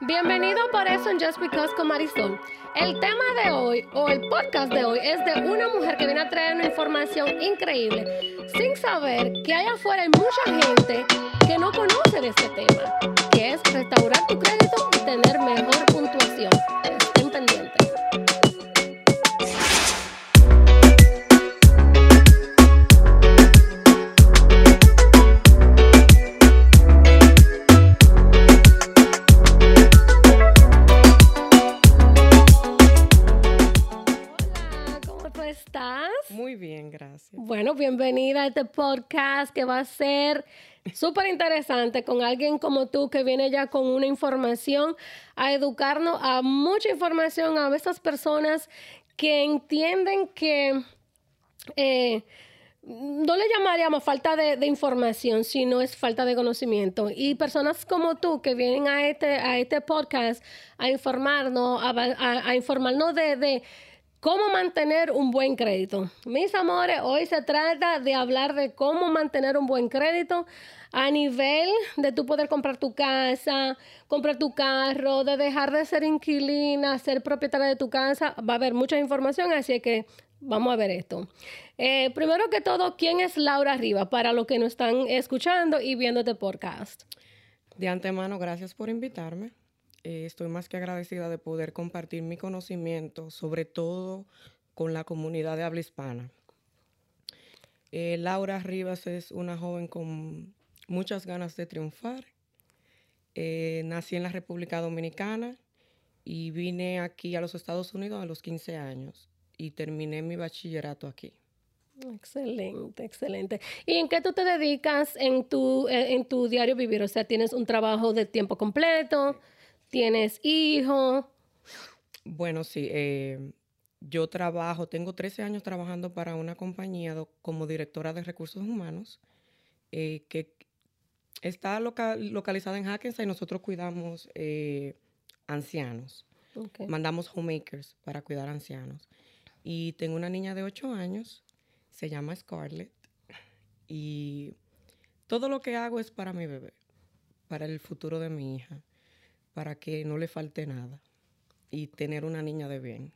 Bienvenido por eso en Just Because con Marisol. El tema de hoy, o el podcast de hoy, es de una mujer que viene a traer una información increíble, sin saber que allá afuera hay mucha gente que no conoce de este tema, que es restaurar tu crédito y tener mejor Bueno, bienvenida a este podcast que va a ser súper interesante con alguien como tú que viene ya con una información a educarnos a mucha información a esas personas que entienden que eh, no le llamaríamos falta de, información, sino es falta de conocimiento. Y personas como tú que vienen a este, a este podcast a informarnos, a, a- a informarnos de, de cómo mantener un buen crédito. Mis amores, hoy se trata de hablar de cómo mantener un buen crédito a nivel de tú poder comprar tu casa, comprar tu carro, de dejar de ser inquilina, ser propietaria de tu casa. Va a haber mucha información, así que vamos a ver esto. Eh, primero que todo, ¿quién es Laura Riva? Para los que nos están escuchando y viendo este podcast. De antemano, gracias por invitarme. Eh, estoy más que agradecida de poder compartir mi conocimiento, sobre todo con la comunidad de habla hispana. Eh, Laura Rivas es una joven con muchas ganas de triunfar. Eh, nací en la República Dominicana y vine aquí a los Estados Unidos a los 15 años y terminé mi bachillerato aquí. Excelente, excelente. ¿Y en qué tú te dedicas en tu, en tu diario vivir? O sea, ¿tienes un trabajo de tiempo completo? ¿Tienes hijos? Bueno, sí, eh, yo trabajo, tengo 13 años trabajando para una compañía do- como directora de recursos humanos eh, que está loca- localizada en Hackensack y nosotros cuidamos eh, ancianos. Mandamos homemakers para cuidar ancianos. Y tengo una niña de 8 años, se llama Scarlett, y todo lo que hago es para mi bebé, para el futuro de mi hija, para que no le falte nada y tener una niña de bien.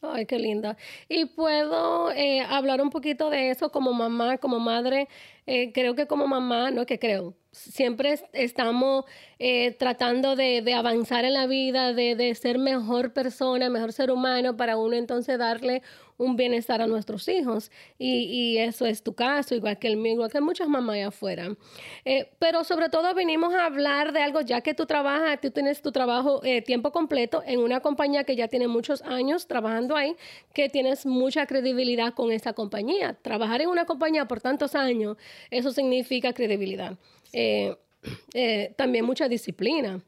Ay, qué linda. Y puedo eh, hablar un poquito de eso como mamá, como madre. Eh, creo que como mamá, no es que creo, siempre es- estamos eh, tratando de, de avanzar en la vida, de, de ser mejor persona, mejor ser humano, para uno entonces darle un bienestar a nuestros hijos. Y, y eso es tu caso, igual que el mío, igual que muchas mamás allá afuera. Eh, pero sobre todo venimos a hablar de algo, ya que tú trabajas, tú tienes tu trabajo eh, tiempo completo en una compañía que ya tiene muchos años trabajando ahí, que tienes mucha credibilidad con esa compañía. Trabajar en una compañía por tantos años, eso significa credibilidad. Eh, eh, también mucha disciplina.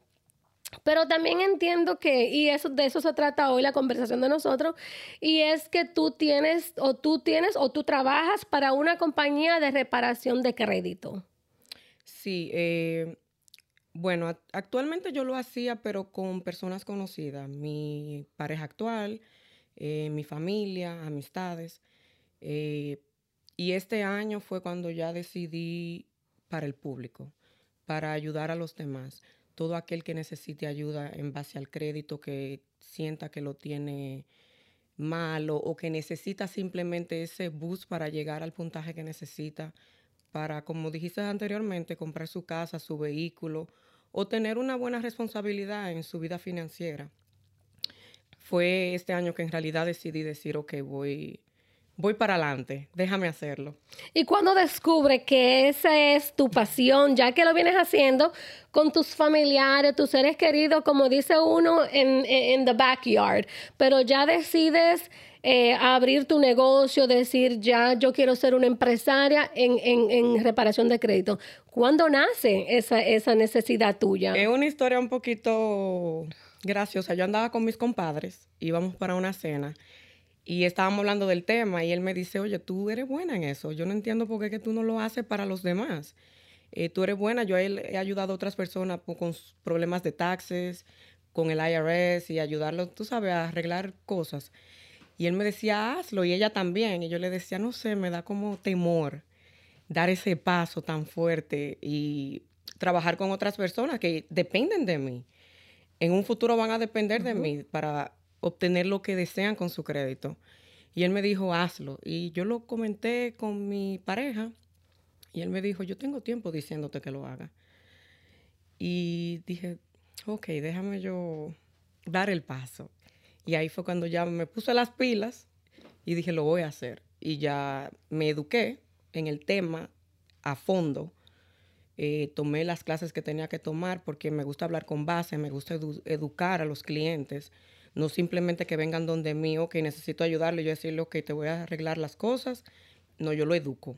Pero también entiendo que, y eso, de eso se trata hoy la conversación de nosotros, y es que tú tienes, o tú tienes, o tú trabajas para una compañía de reparación de crédito. Sí, eh, bueno, act- actualmente yo lo hacía, pero con personas conocidas, mi pareja actual, mi familia, amistades. y este año fue cuando ya decidí para el público, para ayudar a los demás. Todo aquel que necesite ayuda en base al crédito, que sienta que lo tiene malo o que necesita simplemente ese boost para llegar al puntaje que necesita para, como dijiste anteriormente, comprar su casa, su vehículo o tener una buena responsabilidad en su vida financiera. Fue este año que en realidad decidí decir, ok, voy, voy para adelante, déjame hacerlo. Y cuando descubre que esa es tu pasión, ya que lo vienes haciendo con tus familiares, tus seres queridos, como dice uno en, en, the backyard, pero ya decides eh, abrir tu negocio, decir, ya yo quiero ser una empresaria en, en, en reparación de crédito. ¿Cuándo nace esa, esa necesidad tuya? Es una historia un poquito graciosa. Yo andaba con mis compadres, íbamos para una cena y estábamos hablando del tema y él me dice, oye, tú eres buena en eso. Yo no entiendo por qué que tú no lo haces para los demás. Eh, tú eres buena. Yo él he ayudado a otras personas con problemas de taxes, con el IRS y ayudarlos, tú sabes, a arreglar cosas. Y él me decía, hazlo, y ella también. Y yo le decía, no sé, me da como temor dar ese paso tan fuerte y trabajar con otras personas que dependen de mí. en un futuro van a depender de mí para obtener lo que desean con su crédito. Y él me dijo, hazlo. Y yo lo comenté con mi pareja y él me dijo, yo tengo tiempo diciéndote que lo haga. Y dije, ok, déjame yo dar el paso. Y ahí fue cuando ya me puse las pilas y dije, lo voy a hacer. Y ya me eduqué en el tema a fondo. Eh, tomé las clases que tenía que tomar porque me gusta hablar con base, me gusta educar a los clientes. No simplemente que vengan donde mí, que necesito ayudarle, yo decirle, ok, te voy a arreglar las cosas. No, yo lo educo.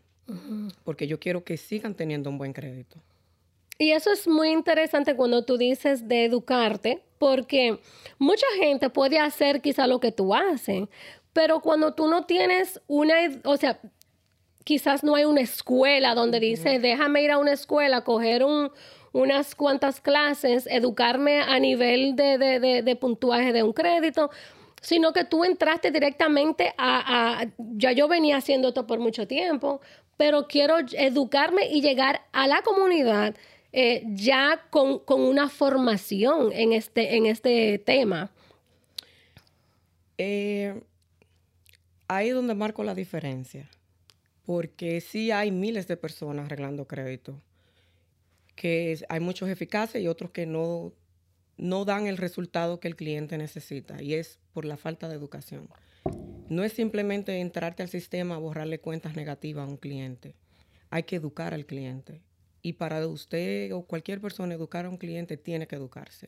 Porque yo quiero que sigan teniendo un buen crédito. Y eso es muy interesante cuando tú dices de educarte, porque mucha gente puede hacer quizá lo que tú haces, pero cuando tú no tienes una, o sea, quizás no hay una escuela donde dice, déjame ir a una escuela, coger un, unas cuantas clases, educarme a nivel de, puntuaje de un crédito, sino que tú entraste directamente a, ya yo venía haciendo esto por mucho tiempo, pero quiero educarme y llegar a la comunidad eh, ya con, una formación en este, en este tema. Eh, ahí es donde marco la diferencia, porque sí hay miles de personas arreglando crédito que hay muchos eficaces y otros que no, no dan el resultado que el cliente necesita y es por la falta de educación. No es simplemente entrarte al sistema a borrarle cuentas negativas a un cliente. Hay que educar al cliente. Y para usted o cualquier persona educar a un cliente tiene que educarse,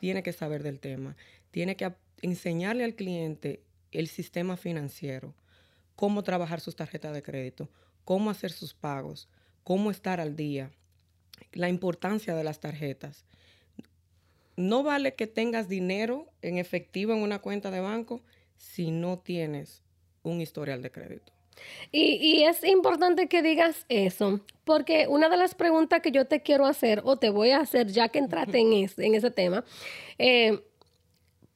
tiene que saber del tema, tiene que enseñarle al cliente el sistema financiero, cómo trabajar sus tarjetas de crédito, cómo hacer sus pagos, cómo estar al día, la importancia de las tarjetas. No vale que tengas dinero en efectivo en una cuenta de banco si no tienes un historial de crédito. Y, es importante que digas eso, porque una de las preguntas que yo te quiero hacer, o te voy a hacer ya que entraste en, en ese tema, eh,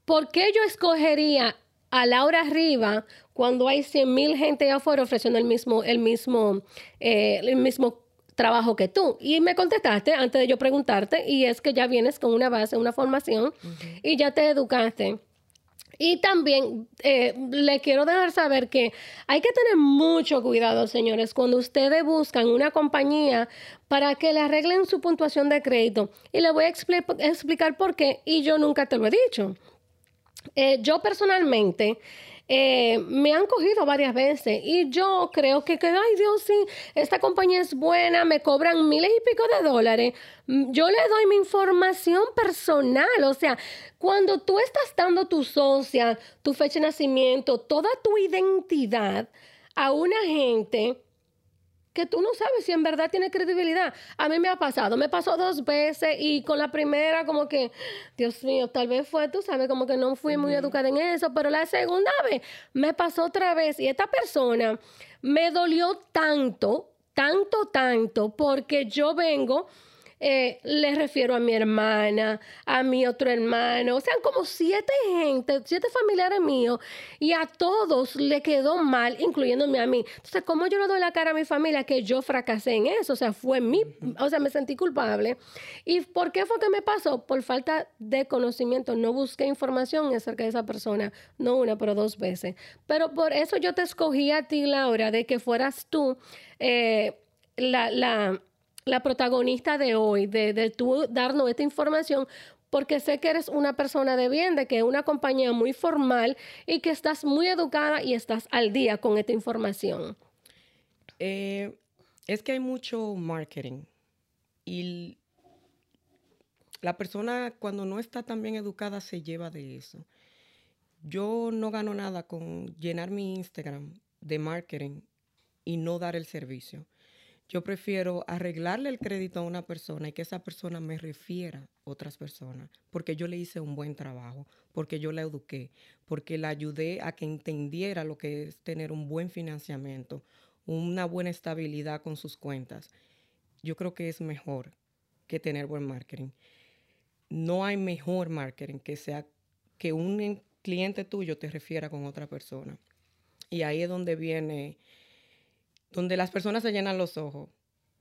¿por qué yo escogería a Laura Riva cuando hay 100 mil gente allá afuera ofreciendo el mismo, el mismo, eh, el mismo trabajo que tú. Y me contestaste antes de yo preguntarte, y es que ya vienes con una base, una formación, y ya te educaste. Y también eh, le quiero dejar saber que hay que tener mucho cuidado, señores, cuando ustedes buscan una compañía para que le arreglen su puntuación de crédito. Y le voy a explicar por qué, y yo nunca te lo he dicho. Eh, yo personalmente eh, me han cogido varias veces y yo creo que, que, ay Dios, sí, esta compañía es buena, me cobran miles y pico de dólares. Mm, yo le doy mi información personal, o sea, cuando tú estás dando tu social, tu fecha de nacimiento, toda tu identidad a una gente que tú no sabes si en verdad tiene credibilidad. A mí me ha pasado, me pasó dos veces y con la primera como que, Dios mío, tal vez fue, tú sabes, como que no fui muy educada en eso, pero la segunda vez me pasó otra vez y esta persona me dolió tanto, tanto, tanto, porque yo vengo eh, le refiero a mi hermana, a mi otro hermano, o sea, como siete gente, siete familiares míos, y a todos le quedó mal, incluyéndome a mí. Entonces, ¿cómo yo le doy la cara a mi familia que yo fracasé en eso? O sea, fue mi, o sea, me sentí culpable. ¿Y por qué fue que me pasó? Por falta de conocimiento. No busqué información acerca de esa persona, no una, pero dos veces. Pero por eso yo te escogí a ti, Laura, de que fueras tú eh, la, la la protagonista de hoy, de, de tú darnos esta información, porque sé que eres una persona de bien, de que es una compañía muy formal y que estás muy educada y estás al día con esta información. Eh, es que hay mucho marketing y la persona cuando no está tan bien educada se lleva de eso. Yo no gano nada con llenar mi Instagram de marketing y no dar el servicio. Yo prefiero arreglarle el crédito a una persona y que esa persona me refiera a otras personas, porque yo le hice un buen trabajo, porque yo la eduqué, porque la ayudé a que entendiera lo que es tener un buen financiamiento, una buena estabilidad con sus cuentas. Yo creo que es mejor que tener buen marketing. No hay mejor marketing que sea que un cliente tuyo te refiera con otra persona. Y ahí es donde viene donde las personas se llenan los ojos.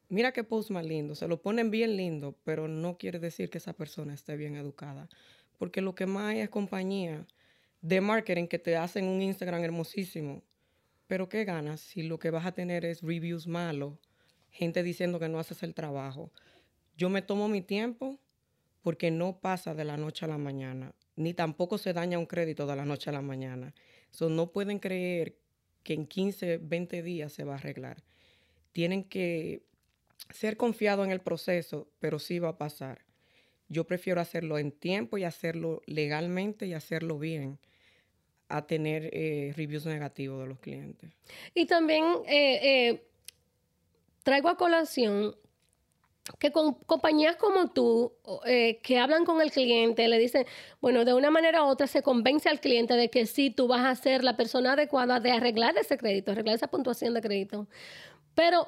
Mira qué post más lindo, se lo ponen bien lindo, pero no quiere decir que esa persona esté bien educada, porque lo que más hay es compañía de marketing que te hacen un Instagram hermosísimo. Pero ¿qué ganas si lo que vas a tener es reviews malos, gente diciendo que no haces el trabajo? Yo me tomo mi tiempo porque no pasa de la noche a la mañana, ni tampoco se daña un crédito de la noche a la mañana. So, no pueden creer que en 15, 20 días se va a arreglar. Tienen que ser confiados en el proceso, pero sí va a pasar. Yo prefiero hacerlo en tiempo y hacerlo legalmente y hacerlo bien a tener eh, reviews negativos de los clientes. Y también eh, eh, traigo a colación que con compañías como tú, que hablan con el cliente, le dicen, bueno, de una manera u otra se convence al cliente de que sí, tú vas a ser la persona adecuada de arreglar ese crédito, arreglar esa puntuación de crédito. Pero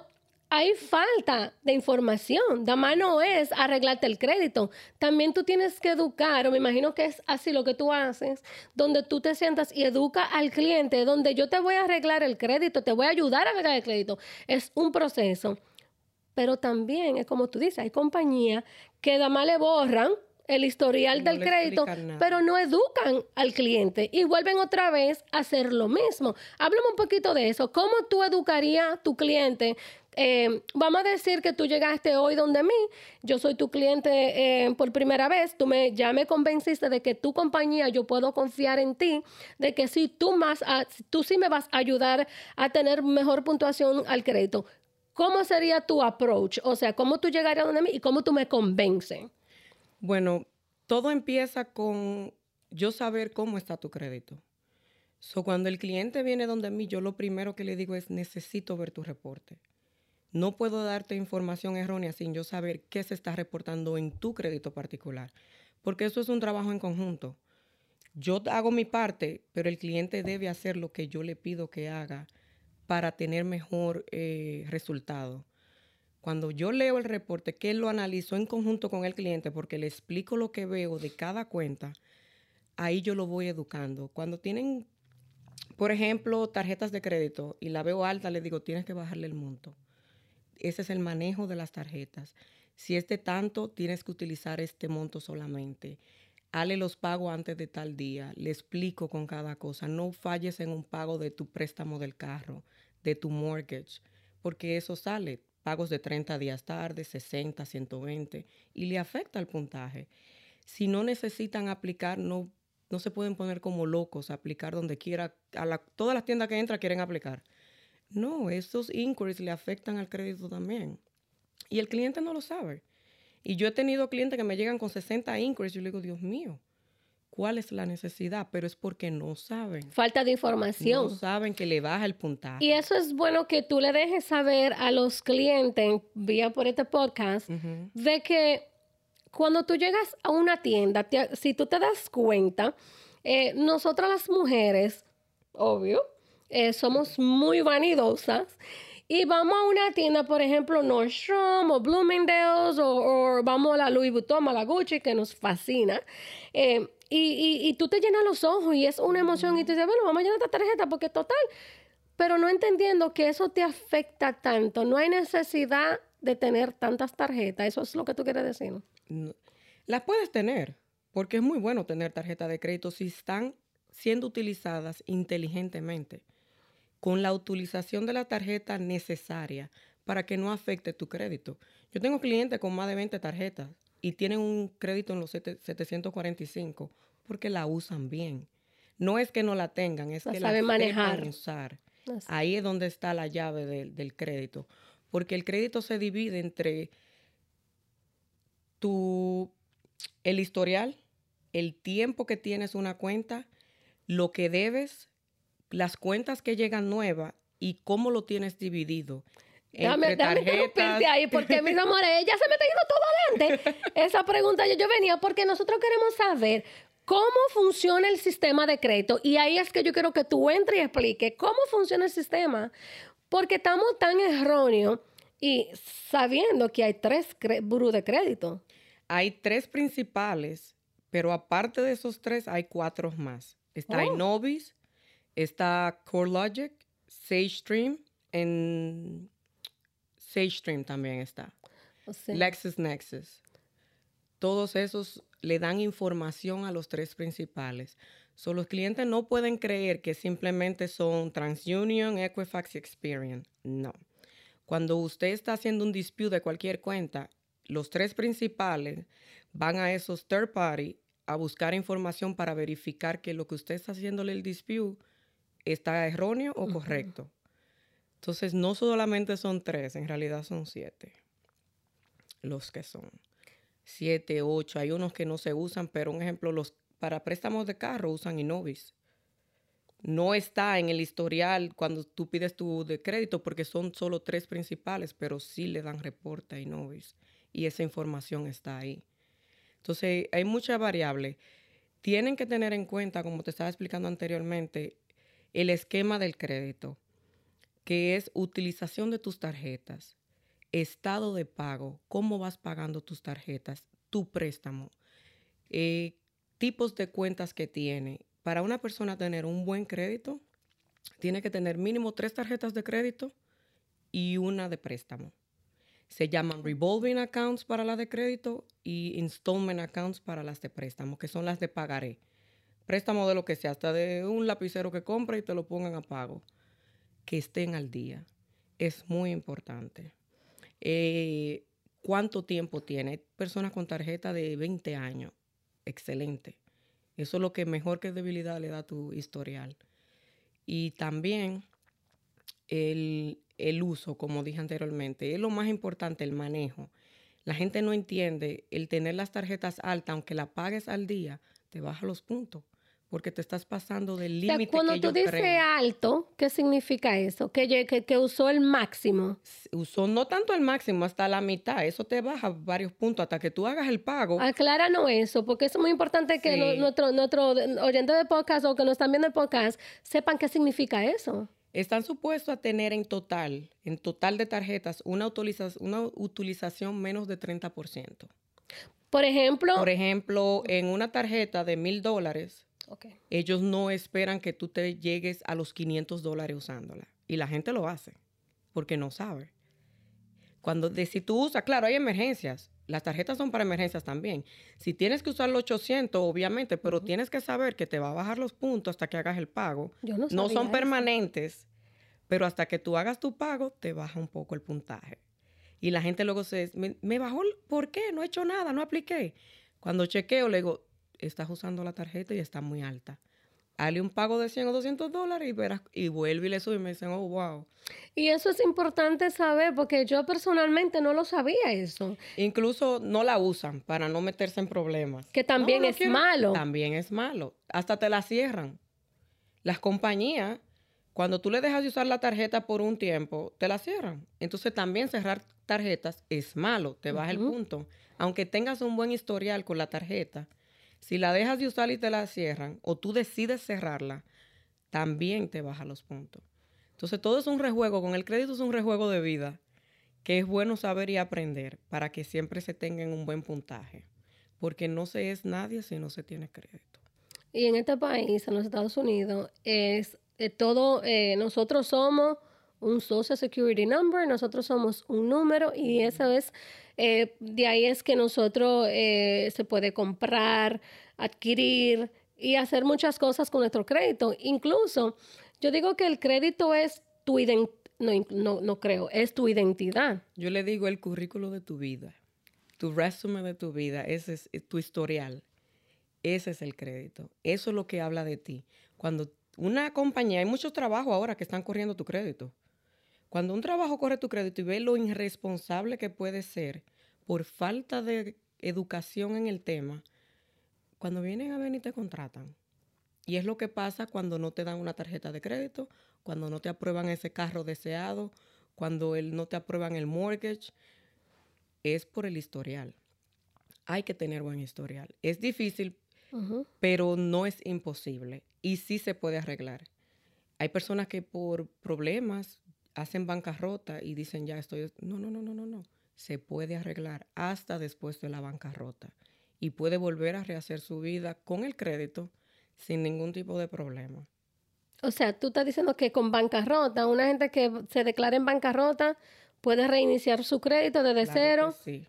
hay falta de información. Da mano es arreglarte el crédito. También tú tienes que educar, o me imagino que es así lo que tú haces, donde tú te sientas y educa al cliente, donde yo te voy a arreglar el crédito, te voy a ayudar a arreglar el crédito. Es un proceso. Pero también es como tú dices, hay compañías que da más le borran el historial del crédito, pero no educan al cliente y vuelven otra vez a hacer lo mismo. Háblame un poquito de eso. ¿Cómo tú educarías a tu cliente? Eh, vamos a decir que tú llegaste hoy donde mí, yo soy tu cliente eh, por primera vez, tú me, ya me convenciste de que tu compañía, yo puedo confiar en ti, de que sí, tú, más, tú sí me vas a ayudar a tener mejor puntuación al crédito. ¿Cómo sería tu approach? O sea, ¿cómo tú llegarías donde mí y cómo tú me convences? Bueno, todo empieza con yo saber cómo está tu crédito. So, cuando el cliente viene donde mí, yo lo primero que le digo es necesito ver tu reporte. No puedo darte información errónea sin yo saber qué se está reportando en tu crédito particular, porque eso es un trabajo en conjunto. Yo hago mi parte, pero el cliente debe hacer lo que yo le pido que haga para tener mejor eh, resultado. Cuando yo leo el reporte, que lo analizo en conjunto con el cliente, porque le explico lo que veo de cada cuenta, ahí yo lo voy educando. Cuando tienen, por ejemplo, tarjetas de crédito y la veo alta, le digo, tienes que bajarle el monto. Ese es el manejo de las tarjetas. Si es de tanto, tienes que utilizar este monto solamente. Hale los pagos antes de tal día. Le explico con cada cosa. No falles en un pago de tu préstamo del carro, de tu mortgage, porque eso sale pagos de 30 días tarde, 60, 120, y le afecta el puntaje. Si no necesitan aplicar, no, no se pueden poner como locos a aplicar donde quiera. A todas las tiendas que entran quieren aplicar. No, esos inquiries le afectan al crédito también. Y el cliente no lo sabe. Y yo he tenido clientes que me llegan con 60 inquiries yo le digo, Dios mío, cuál es la necesidad, pero es porque no saben. Falta de información. No saben que le baja el puntaje. Y eso es bueno que tú le dejes saber a los clientes, vía por este podcast, de que cuando tú llegas a una tienda, si tú te das cuenta, eh, nosotras las mujeres, obvio, eh, somos muy vanidosas y vamos a una tienda, por ejemplo, Nordstrom o Bloomingdale's o, vamos a la Louis Vuitton, a la Gucci, que nos fascina. Eh, y, tú te llenas los ojos y es una emoción y tú dices, bueno, vamos a llenar esta tarjeta porque total, pero no entendiendo que eso te afecta tanto, no hay necesidad de tener tantas tarjetas, eso es lo que tú quieres decir. Las puedes tener, porque es muy bueno tener tarjetas de crédito si están siendo utilizadas inteligentemente, con la utilización de la tarjeta necesaria para que no afecte tu crédito. Yo tengo clientes con más de 20 tarjetas y tienen un crédito en los 745 porque la usan bien. No es que no la tengan, es que saben la manejar. usar. Ahí es donde está la llave del crédito. Porque el crédito se divide entre tu, el historial, el tiempo que tienes una cuenta, lo que debes, las cuentas que llegan nuevas y cómo lo tienes dividido. Dame, dame ahí, porque mis amores, ella se me está yendo todo adelante. Esa pregunta yo, yo venía porque nosotros queremos saber cómo funciona el sistema de crédito. Y ahí es que yo quiero que tú entres y expliques cómo funciona el sistema. Porque estamos tan erróneos y sabiendo que hay tres burros de crédito. Hay tres principales, pero aparte de esos tres hay cuatro más. Está oh. Innovis, está CoreLogic, SageStream en SageStream también está. LexisNexis. todos esos le dan información a los tres principales. So, los clientes no pueden creer que simplemente son TransUnion, Equifax y Experian. No. Cuando usted está haciendo un dispute de cualquier cuenta, los tres principales van a esos third party a buscar información para verificar que lo que usted está haciéndole el dispute está erróneo o correcto. Entonces, no solamente son tres, en realidad son siete los que son. Siete, ocho, hay unos que no se usan, pero un ejemplo, los para préstamos de carro usan Innovis. No está en el historial cuando tú pides tu de crédito porque son solo tres principales, pero sí le dan reporte a Innovis y esa información está ahí. Entonces, hay muchas variables. Tienen que tener en cuenta, como te estaba explicando anteriormente, el esquema del crédito, que es utilización de tus tarjetas, estado de pago, cómo vas pagando tus tarjetas, tu préstamo, eh, tipos de cuentas que tiene. Para una persona tener un buen crédito, tiene que tener mínimo tres tarjetas de crédito y una de préstamo. Se llaman revolving accounts para las de crédito y installment accounts para las de préstamo, que son las de pagaré. Préstamo de lo que sea, hasta de un lapicero que compra y te lo pongan a pago. Que estén al día. Es muy importante. Eh, ¿Cuánto tiempo tiene? personas con tarjeta de 20 años excelente. Eso es lo que mejor que debilidad le da tu historial. Y también el, el uso, como dije anteriormente, es lo más importante, el manejo. La gente no entiende el tener las tarjetas altas, aunque la pagues al día, te baja los puntos porque te estás pasando del límite. cuando tú dices alto, ¿qué significa eso? Que, que, usó el máximo. Usó no tanto el máximo, hasta la mitad. Eso te baja varios puntos hasta que tú hagas el pago. Acláranos eso, porque es muy importante que nuestro, nuestro oyente de podcast o que nos están viendo el podcast sepan qué significa eso. Están supuestos a tener en total, en total de tarjetas, una, utilización, una utilización menos de 30%. Por ejemplo. Por ejemplo, en una tarjeta de mil dólares, ellos no esperan que tú te llegues a los 500 dólares usándola. Y la gente lo hace porque no sabe. Cuando de, si tú usas, claro, hay emergencias. Las tarjetas son para emergencias también. Si tienes que usar los 800, obviamente, pero tienes que saber que te va a bajar los puntos hasta que hagas el pago. no, son permanentes, pero hasta que tú hagas tu pago, te baja un poco el puntaje. Y la gente luego se, me, me bajó, ¿por qué? No he hecho nada, no apliqué. Cuando chequeo, le digo, estás usando la tarjeta y está muy alta. Hazle un pago de 100 o 200 dólares y, verás, y vuelve y le sube y me dicen, oh, wow. Y eso es importante saber porque yo personalmente no lo sabía eso. Incluso no la usan para no meterse en problemas. Que también es malo. También es malo. Hasta te la cierran. Las compañías, cuando tú le dejas de usar la tarjeta por un tiempo, te la cierran. Entonces también cerrar tarjetas es malo, te baja el punto. Aunque tengas un buen historial con la tarjeta, si la dejas de usar y te la cierran, o tú decides cerrarla, también te baja los puntos. Entonces, todo es un rejuego. Con el crédito es un rejuego de vida que es bueno saber y aprender para que siempre se tenga un buen puntaje. Porque no se es nadie si no se tiene crédito. Y en este país, en los Estados Unidos, es eh, todo, eh, nosotros somos un Social Security Number, nosotros somos un número y eso es eh, de ahí es que nosotros eh, se puede comprar, adquirir y hacer muchas cosas con nuestro crédito. Incluso, yo digo que el crédito es tu identidad, no, no, creo, es tu identidad. Yo le digo el currículo de tu vida, tu resumen de tu vida, ese es tu historial. Ese es el crédito. Eso es lo que habla de ti. Cuando una compañía, hay muchos trabajos ahora que están corriendo tu crédito. Cuando un trabajo corre tu crédito y ve lo irresponsable que puede ser por falta de educación en el tema, cuando vienen a y te contratan. Y es lo que pasa cuando no te dan una tarjeta de crédito, cuando no te aprueban ese carro deseado, cuando no te aprueban el mortgage. Es por el historial. Hay que tener buen historial. Es difícil, pero no es imposible. Y sí se puede arreglar. Hay personas que por problemas hacen bancarrota y dicen ya estoy... No, no, no, no, no, no. Se puede arreglar hasta después de la bancarrota y puede volver a rehacer su vida con el crédito sin ningún tipo de problema. O sea, tú estás diciendo que con bancarrota, una gente que se declara en bancarrota puede reiniciar su crédito desde cero. sí.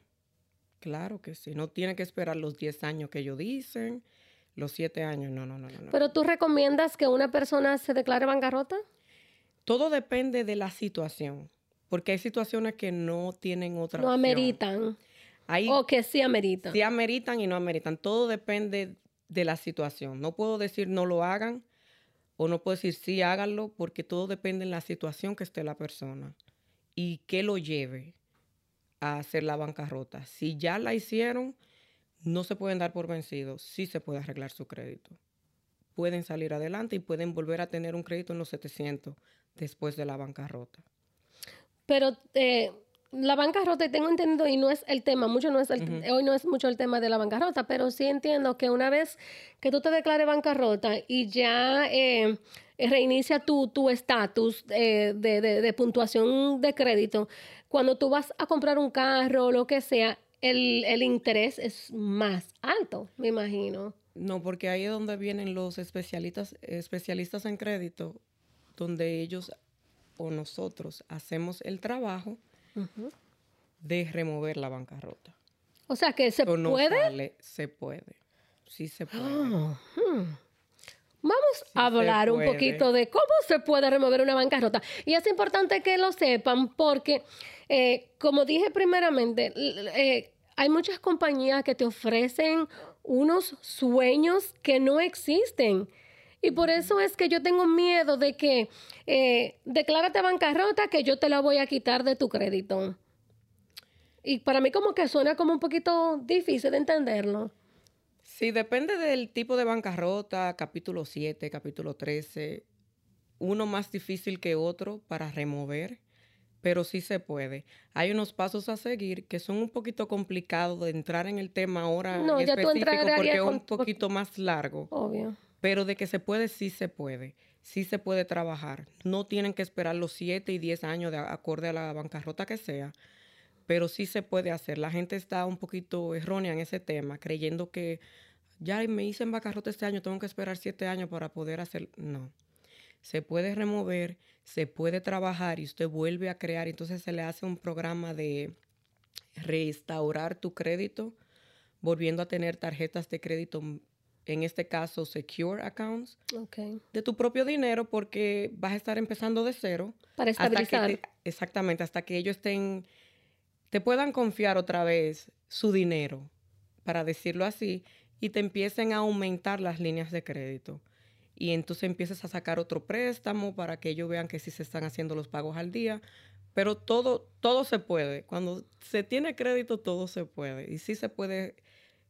Claro que sí. No tiene que esperar los 10 años que ellos dicen, los 7 años. No, no, no, no. ¿Pero tú recomiendas que una persona se declare bancarrota? Todo depende de la situación, porque hay situaciones que no tienen otra No ameritan. o que sí ameritan. Sí ameritan y no ameritan. Todo depende de la situación. No puedo decir no lo hagan o no puedo decir sí háganlo porque todo depende de la situación que esté la persona y qué lo lleve a hacer la bancarrota. Si ya la hicieron, no se pueden dar por vencidos, sí se puede arreglar su crédito. Pueden salir adelante y pueden volver a tener un crédito en los 700 después de la bancarrota. Pero eh, la bancarrota, tengo entendido, y no es el tema, mucho no es hoy no es mucho el tema de la bancarrota, pero sí entiendo que una vez que tú te declares bancarrota y ya eh, reinicia tu estatus eh, de, de, puntuación de crédito, cuando tú vas a comprar un carro o lo que sea, el, el interés es más alto, me imagino. No, porque ahí es donde vienen los especialistas, especialistas en crédito, donde ellos o nosotros hacemos el trabajo de remover la bancarrota. O sea que se puede. se puede. Sí se puede. Ah, hmm. Vamos a hablar un poquito de cómo se puede remover una bancarrota. Y es importante que lo sepan porque, eh, como dije primeramente, eh, hay muchas compañías que te ofrecen unos sueños que no existen. Y por eso es que yo tengo miedo de que eh, declárate bancarrota que yo te la voy a quitar de tu crédito. Y para mí como que suena como un poquito difícil de entenderlo. Sí, depende del tipo de bancarrota, capítulo 7, capítulo 13, uno más difícil que otro para remover, pero sí se puede. Hay unos pasos a seguir que son un poquito complicados de entrar en el tema ahora no, específico porque es un poquito más largo. Obvio. Pero de que se puede, sí se puede. Sí se puede trabajar. No tienen que esperar los 7 y 10 años de acorde a la bancarrota que sea, pero sí se puede hacer. La gente está un poquito errónea en ese tema, creyendo que ya me hice en bancarrota este año, tengo que esperar 7 años para poder hacer. No. Se puede remover, se puede trabajar y usted vuelve a crear. Entonces se le hace un programa de restaurar tu crédito, volviendo a tener tarjetas de crédito en este caso secure accounts, de tu propio dinero porque vas a estar empezando de cero. Para estabilizar. exactamente, hasta que ellos estén, te puedan confiar otra vez su dinero, para decirlo así, y te empiecen a aumentar las líneas de crédito. Y entonces empieces a sacar otro préstamo para que ellos vean que sí se están haciendo los pagos al día. Pero todo, todo se puede. Cuando se tiene crédito, todo se puede. Y sí se puede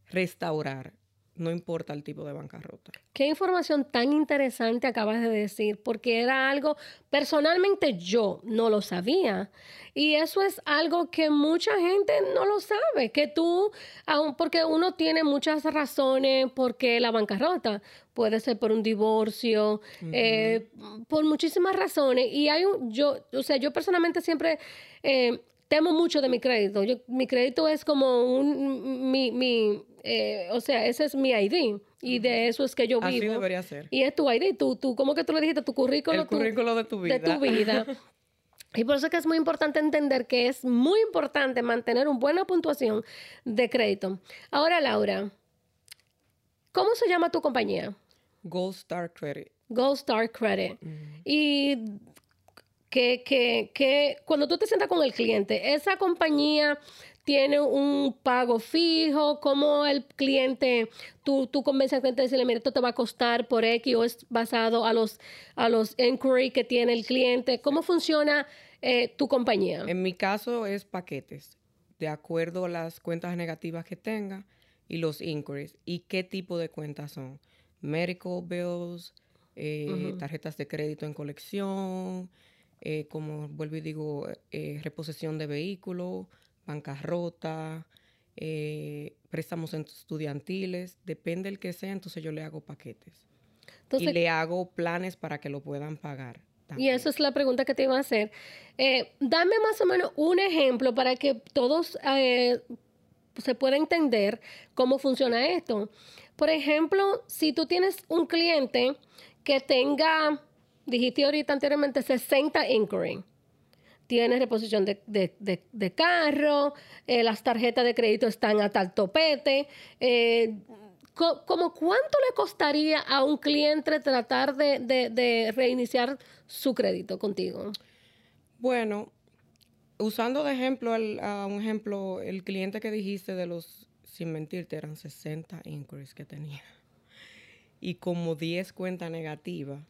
restaurar no importa el tipo de bancarrota. Qué información tan interesante acabas de decir, porque era algo, personalmente yo no lo sabía. Y eso es algo que mucha gente no lo sabe, que tú, aun porque uno tiene muchas razones porque la bancarrota puede ser por un divorcio, eh, por muchísimas razones. Y hay un, yo, o sea, yo personalmente siempre... Eh, temo mucho de mi crédito. Yo, mi crédito es como un, mi, mi eh, o sea, ese es mi ID y de eso es que yo vivo. Así debería ser. Y es tu ID, tú, tú, ¿cómo que tú le dijiste? Tu currículo. El currículo de tu vida. De tu vida. Y por eso es que es muy importante entender que es muy importante mantener una buena puntuación de crédito. Ahora, Laura, ¿cómo se llama tu compañía? Gold Star Credit. Gold Star Credit. Y que, que, que cuando tú te sientas con el cliente, esa compañía tiene un pago fijo, como el cliente, tú, tú convences al cliente de decirle, mira, esto te va a costar por X o es basado a los, a los inquiries que tiene el cliente. ¿Cómo funciona eh, tu compañía? En mi caso es paquetes, de acuerdo a las cuentas negativas que tenga y los inquiries y qué tipo de cuentas son. Medical bills, eh, tarjetas de crédito en colección, eh, como vuelvo y digo, reposición de vehículos bancarrota, eh, préstamos estudiantiles, depende del que sea, entonces yo le hago paquetes. y le hago planes para que lo puedan pagar. Y eso es la pregunta que te iba a hacer. Eh, dame más o menos un ejemplo para que todos eh, se pueda entender cómo funciona esto. Por ejemplo, si tú tienes un cliente que tenga, dijiste ahorita anteriormente, 60 inquiry tienes reposición de, carro, eh, las tarjetas de crédito están a tal topete. Eh, ¿Cómo cuánto le costaría a un cliente tratar de, reiniciar su crédito contigo? Bueno, usando de ejemplo, a un ejemplo, el cliente que dijiste de los, sin mentirte, eran 60 inquiries que tenía y como 10 cuentas negativas.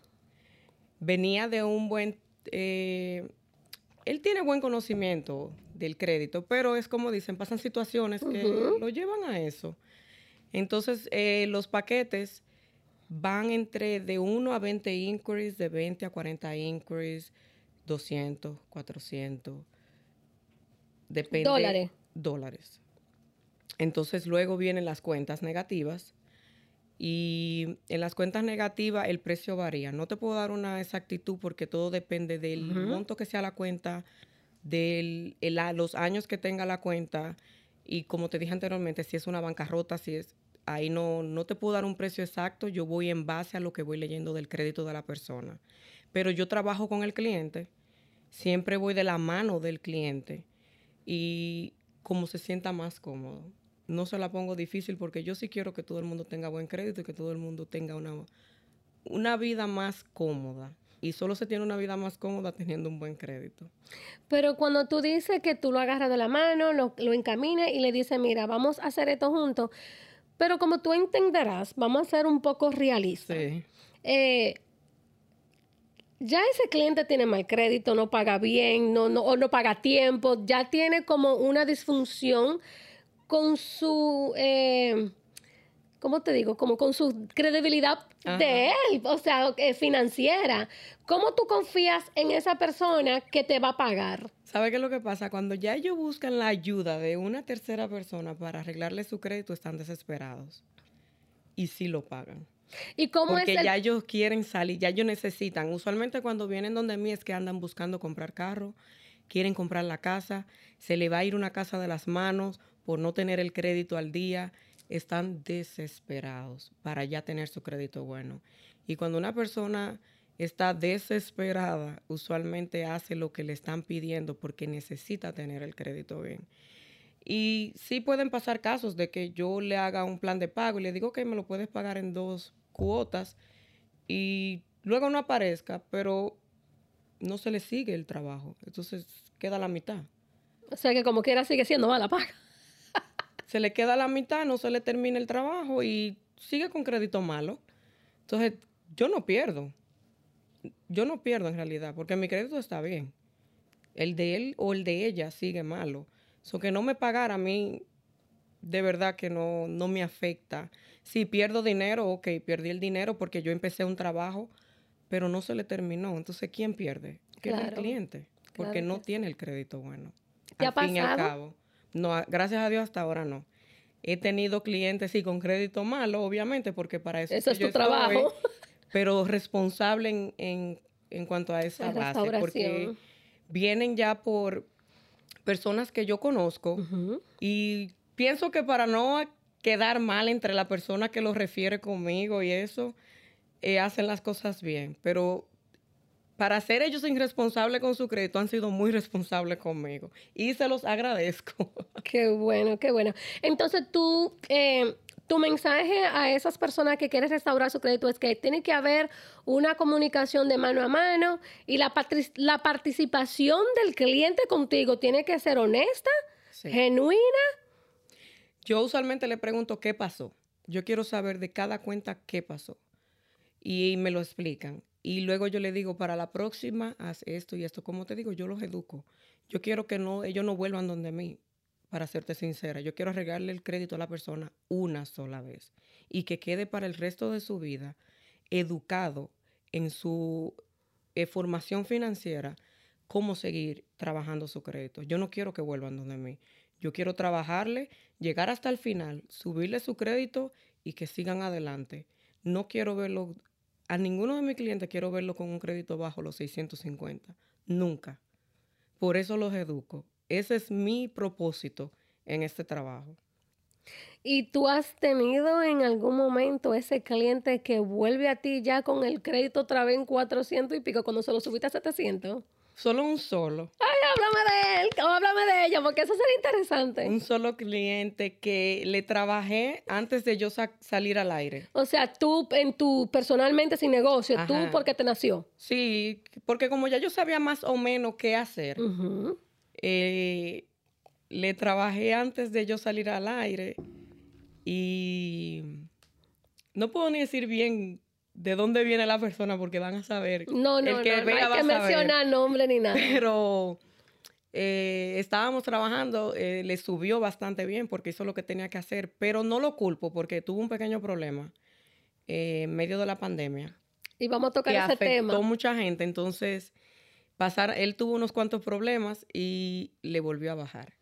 Venía de un buen... Eh, él tiene buen conocimiento del crédito, pero es como dicen, pasan situaciones que lo llevan a eso. Entonces, eh, los paquetes van entre de 1 a 20 inquiries, de 20 a 40 inquiries, 200, 400. Depende. Dólares. Dólares. Entonces, luego vienen las cuentas negativas. Y en las cuentas negativas el precio varía. No te puedo dar una exactitud porque todo depende del monto que sea la cuenta, de los años que tenga la cuenta y como te dije anteriormente, si es una bancarrota, si es ahí no, no te puedo dar un precio exacto, yo voy en base a lo que voy leyendo del crédito de la persona. Pero yo trabajo con el cliente, siempre voy de la mano del cliente y como se sienta más cómodo. No se la pongo difícil porque yo sí quiero que todo el mundo tenga buen crédito y que todo el mundo tenga una, una vida más cómoda y solo se tiene una vida más cómoda teniendo un buen crédito. Pero cuando tú dices que tú lo agarras de la mano, lo, lo encaminas y le dices, mira, vamos a hacer esto juntos, pero como tú entenderás, vamos a ser un poco realistas. Sí. Eh, ya ese cliente tiene mal crédito, no paga bien, no, no, o no paga tiempo, ya tiene como una disfunción con su... Eh, ¿cómo te digo? Como con su credibilidad de él, o sea, eh, financiera. ¿Cómo tú confías en esa persona que te va a pagar? ¿Sabe qué es lo que pasa? Cuando ya ellos buscan la ayuda de una tercera persona para arreglarle su crédito, están desesperados. Y sí lo pagan. ¿Y cómo Porque es ya ellos quieren salir, ya ellos necesitan. Usualmente cuando vienen donde mí es que andan buscando comprar carro, quieren comprar la casa, se le va a ir una casa de las manos por no tener el crédito al día están desesperados para ya tener su crédito bueno. Y cuando una persona está desesperada, usualmente hace lo que le están pidiendo porque necesita tener el crédito bien. Y sí pueden pasar casos de que yo le haga un plan de pago y le digo que me lo puedes pagar en dos cuotas y luego no aparezca, pero no se le sigue el trabajo. Entonces queda la mitad. O sea que como quiera sigue siendo mala paga se le queda la mitad, no se le termina el trabajo y sigue con crédito malo. Entonces, yo no pierdo. Yo no pierdo en realidad, porque mi crédito está bien. El de él o el de ella sigue malo. So que no me pagara a mí, de verdad que no, no me afecta. Si pierdo dinero, ok, perdí el dinero porque yo empecé un trabajo, pero no se le terminó. Entonces, ¿quién pierde? el cliente, porque no tiene el crédito bueno. ¿Te al ha fin y al cabo. No, gracias a Dios hasta ahora no. He tenido clientes, sí, con crédito malo, obviamente, porque para eso, es tu trabajo. pero responsable en, en, cuanto a esa base, porque vienen ya por personas que yo conozco y pienso que para no quedar mal entre la persona que lo refiere conmigo y eso, eh, hacen las cosas bien, pero para ser ellos irresponsables con su crédito, han sido muy responsables conmigo. Y se los agradezco. Qué bueno, qué bueno. Entonces tú, eh, tu mensaje a esas personas que quieren restaurar su crédito es que tiene que haber una comunicación de mano a mano y la, la participación del cliente contigo tiene que ser honesta, genuina. Yo usualmente le pregunto qué pasó. Yo quiero saber de cada cuenta qué pasó. Y me lo explican. Y luego yo le digo, para la próxima, haz esto y esto. Como te digo, yo los educo. Yo quiero que no, ellos no vuelvan donde mí, para serte sincera. Yo quiero arreglarle el crédito a la persona una sola vez y que quede para el resto de su vida educado en su eh, formación financiera, cómo seguir trabajando su crédito. Yo no quiero que vuelvan donde mí. Yo quiero trabajarle, llegar hasta el final, subirle su crédito y que sigan adelante. No quiero verlo a ninguno de mis clientes quiero verlo con un crédito bajo los 650. Nunca. Por eso los educo. Ese es mi propósito en este trabajo. ¿Y tú has tenido en algún momento ese cliente que vuelve a ti ya con el crédito otra vez en 400 y pico cuando se lo subiste a 700? Solo un solo. Háblame de él, o háblame de ella, porque eso sería interesante. Un solo cliente que le trabajé antes de yo sa- salir al aire. O sea, tú en tu personalmente sin negocio, tú Ajá. porque te nació. Sí, porque como ya yo sabía más o menos qué hacer, eh, le trabajé antes de yo salir al aire y no puedo ni decir bien de dónde viene la persona porque van a saber. No, no, El que no, no vea hay va que mencionar nombre ni nada. Pero eh, estábamos trabajando, eh, le subió bastante bien porque hizo lo que tenía que hacer, pero no lo culpo porque tuvo un pequeño problema eh, en medio de la pandemia Y vamos a tocar que ese afectó tema. mucha gente. Entonces, pasar, él tuvo unos cuantos problemas y le volvió a bajar.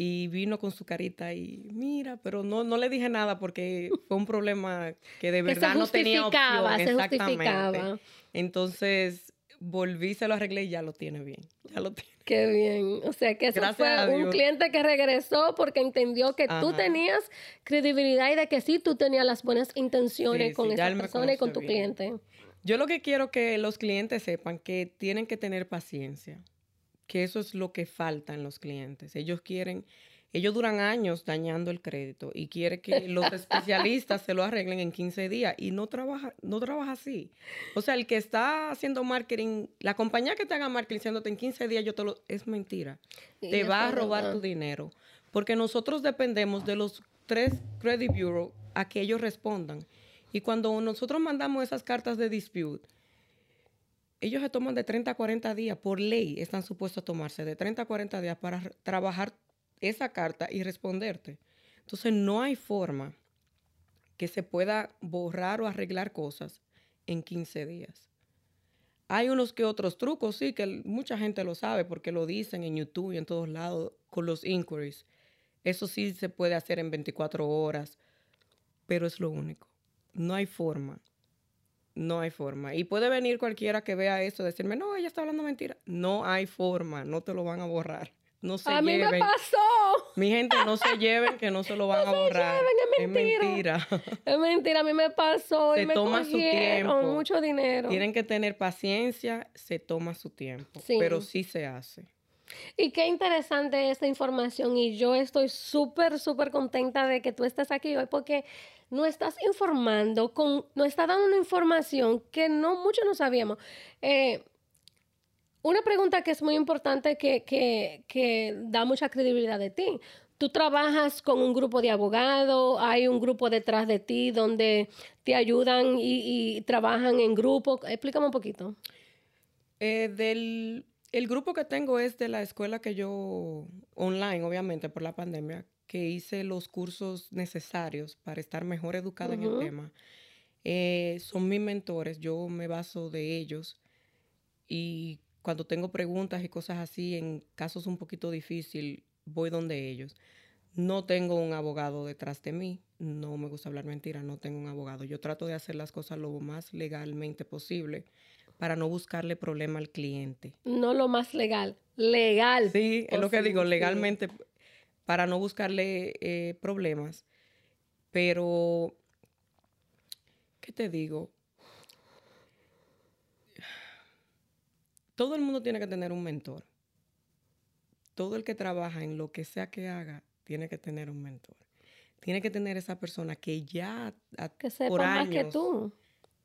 Y vino con su carita y mira, pero no, no le dije nada porque fue un problema que de Que se verdad no tenía opción. se Exactamente. justificaba. Entonces, volví, se lo arreglé y ya lo tiene bien. Ya lo tiene. Qué bien. O sea, que eso Gracias fue un cliente que regresó porque entendió que tú tenías credibilidad y de que sí tú tenías las buenas intenciones Sí, con sí, esa persona y con tu bien. cliente. Yo lo que quiero que los clientes sepan que tienen que tener paciencia, que eso es lo que falta en los clientes. Ellos quieren, ellos duran años dañando el crédito y quiere que los especialistas se lo arreglen en 15 días y no trabaja, no trabaja así. O sea, el que está haciendo marketing, la compañía que te haga marketing diciéndote en 15 días yo te lo, es mentira. Sí, te va a robar verdad. tu dinero. Porque nosotros dependemos de los tres credit bureau a que ellos respondan. Y cuando nosotros mandamos esas cartas de dispute, ellos se toman de 30 a 40 días, por ley están supuestos a tomarse de 30 a 40 días para trabajar esa carta y responderte. Entonces no hay forma que se pueda borrar o arreglar cosas en 15 días. Hay unos que otros trucos, sí, que mucha gente lo sabe porque lo dicen en YouTube y en todos lados con los inquiries. Eso sí se puede hacer en 24 horas, pero es lo único. No hay forma. No hay forma. Y puede venir cualquiera que vea eso y decirme, no, ella está hablando mentira. No hay forma, no te lo van a borrar. No se A mí me pasó. Mi gente, no se lleven que no se lo van a borrar. lleven, es mentira. Es mentira, a mí me pasó y Se me toma su tiempo. mucho dinero. Tienen que tener paciencia, se toma su tiempo, Sí. pero sí se hace. Y qué interesante esta información y yo estoy súper, súper contenta de que tú estés aquí hoy porque nos estás informando, con, nos estás dando una información que no muchos no sabíamos. Eh, una pregunta que es muy importante que, que, que da mucha credibilidad de ti. Tú trabajas con un grupo de abogados, hay un grupo detrás de ti donde te ayudan y, y trabajan en grupo. Explícame un poquito. Eh, del, el grupo que tengo es de la escuela que yo, online, obviamente, por la pandemia, que hice los cursos necesarios para estar mejor educada en el tema. Eh, son mis mentores, yo me baso de ellos y cuando tengo preguntas y cosas así, en casos un poquito difícil, voy donde ellos. No tengo un abogado detrás de mí, no me gusta hablar mentira, no tengo un abogado. Yo trato de hacer las cosas lo más legalmente posible para no buscarle problema al cliente. No lo más legal, legal. Sí, es lo que digo, legalmente, para no buscarle eh, problemas. Pero, ¿qué te digo? Todo el mundo tiene que tener un mentor. Todo el que trabaja en lo que sea que haga, tiene que tener un mentor. Tiene que tener esa persona que ya ha- Que sepa por más que años tú.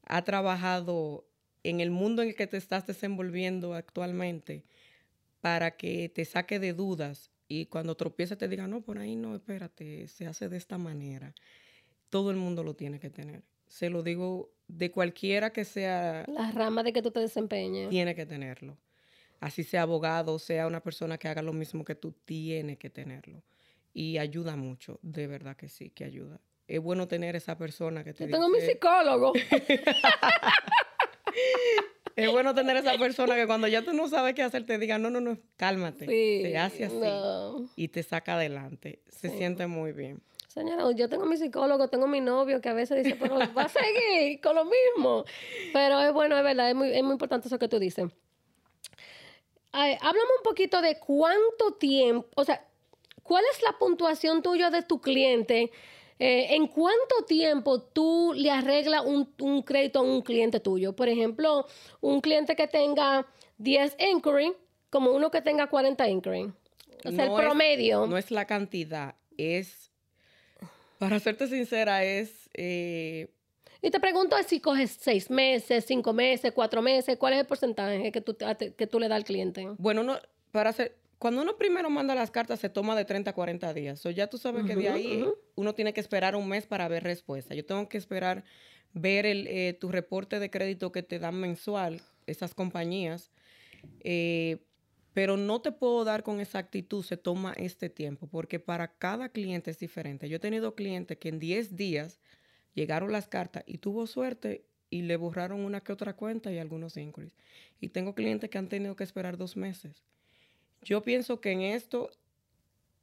ha trabajado en el mundo en el que te estás desenvolviendo actualmente para que te saque de dudas y cuando tropiece te diga, no, por ahí no, espérate, se hace de esta manera. Todo el mundo lo tiene que tener. Se lo digo de cualquiera que sea, La rama de que tú te desempeñes. tiene que tenerlo. Así sea abogado, sea una persona que haga lo mismo que tú, tiene que tenerlo. Y ayuda mucho, de verdad que sí, que ayuda. Es bueno tener esa persona que te Yo tengo mi psicólogo. Es bueno tener esa persona que cuando ya tú no sabes qué hacer te diga, no, no, no, cálmate. Sí, se hace así no. y te saca adelante. Se Sí. siente muy bien. Señora, yo tengo mi psicólogo, tengo mi novio que a veces dice, pero va a seguir con lo mismo. Pero es bueno, es verdad, es muy, es muy importante eso que tú dices. Ay, háblame un poquito de cuánto tiempo, o sea, ¿cuál es la puntuación tuya de tu cliente Eh, ¿En cuánto tiempo tú le arreglas un, crédito a un cliente tuyo? Por ejemplo, un cliente que tenga 10 inquiry, como uno que tenga 40 inquiry. O sea, el promedio. no es la cantidad, es, para serte sincera, es... Eh, y te pregunto si coges seis meses, cinco meses, cuatro meses, ¿cuál es el porcentaje que tú, que tú le das al cliente? Bueno, no, para hacer, cuando uno primero manda las cartas, se toma de 30 a 40 días. O ya tú sabes que de ahí uno tiene que esperar un mes para ver respuesta. Yo tengo que esperar ver el, eh, tu reporte de crédito que te dan mensual, esas compañías. Eh, pero no te puedo dar con exactitud, se toma este tiempo, porque para cada cliente es diferente. Yo he tenido clientes que en 10 días llegaron las cartas y tuvo suerte y le borraron una que otra cuenta y algunos inquiries. Y tengo clientes que han tenido que esperar dos meses. Yo pienso que en esto,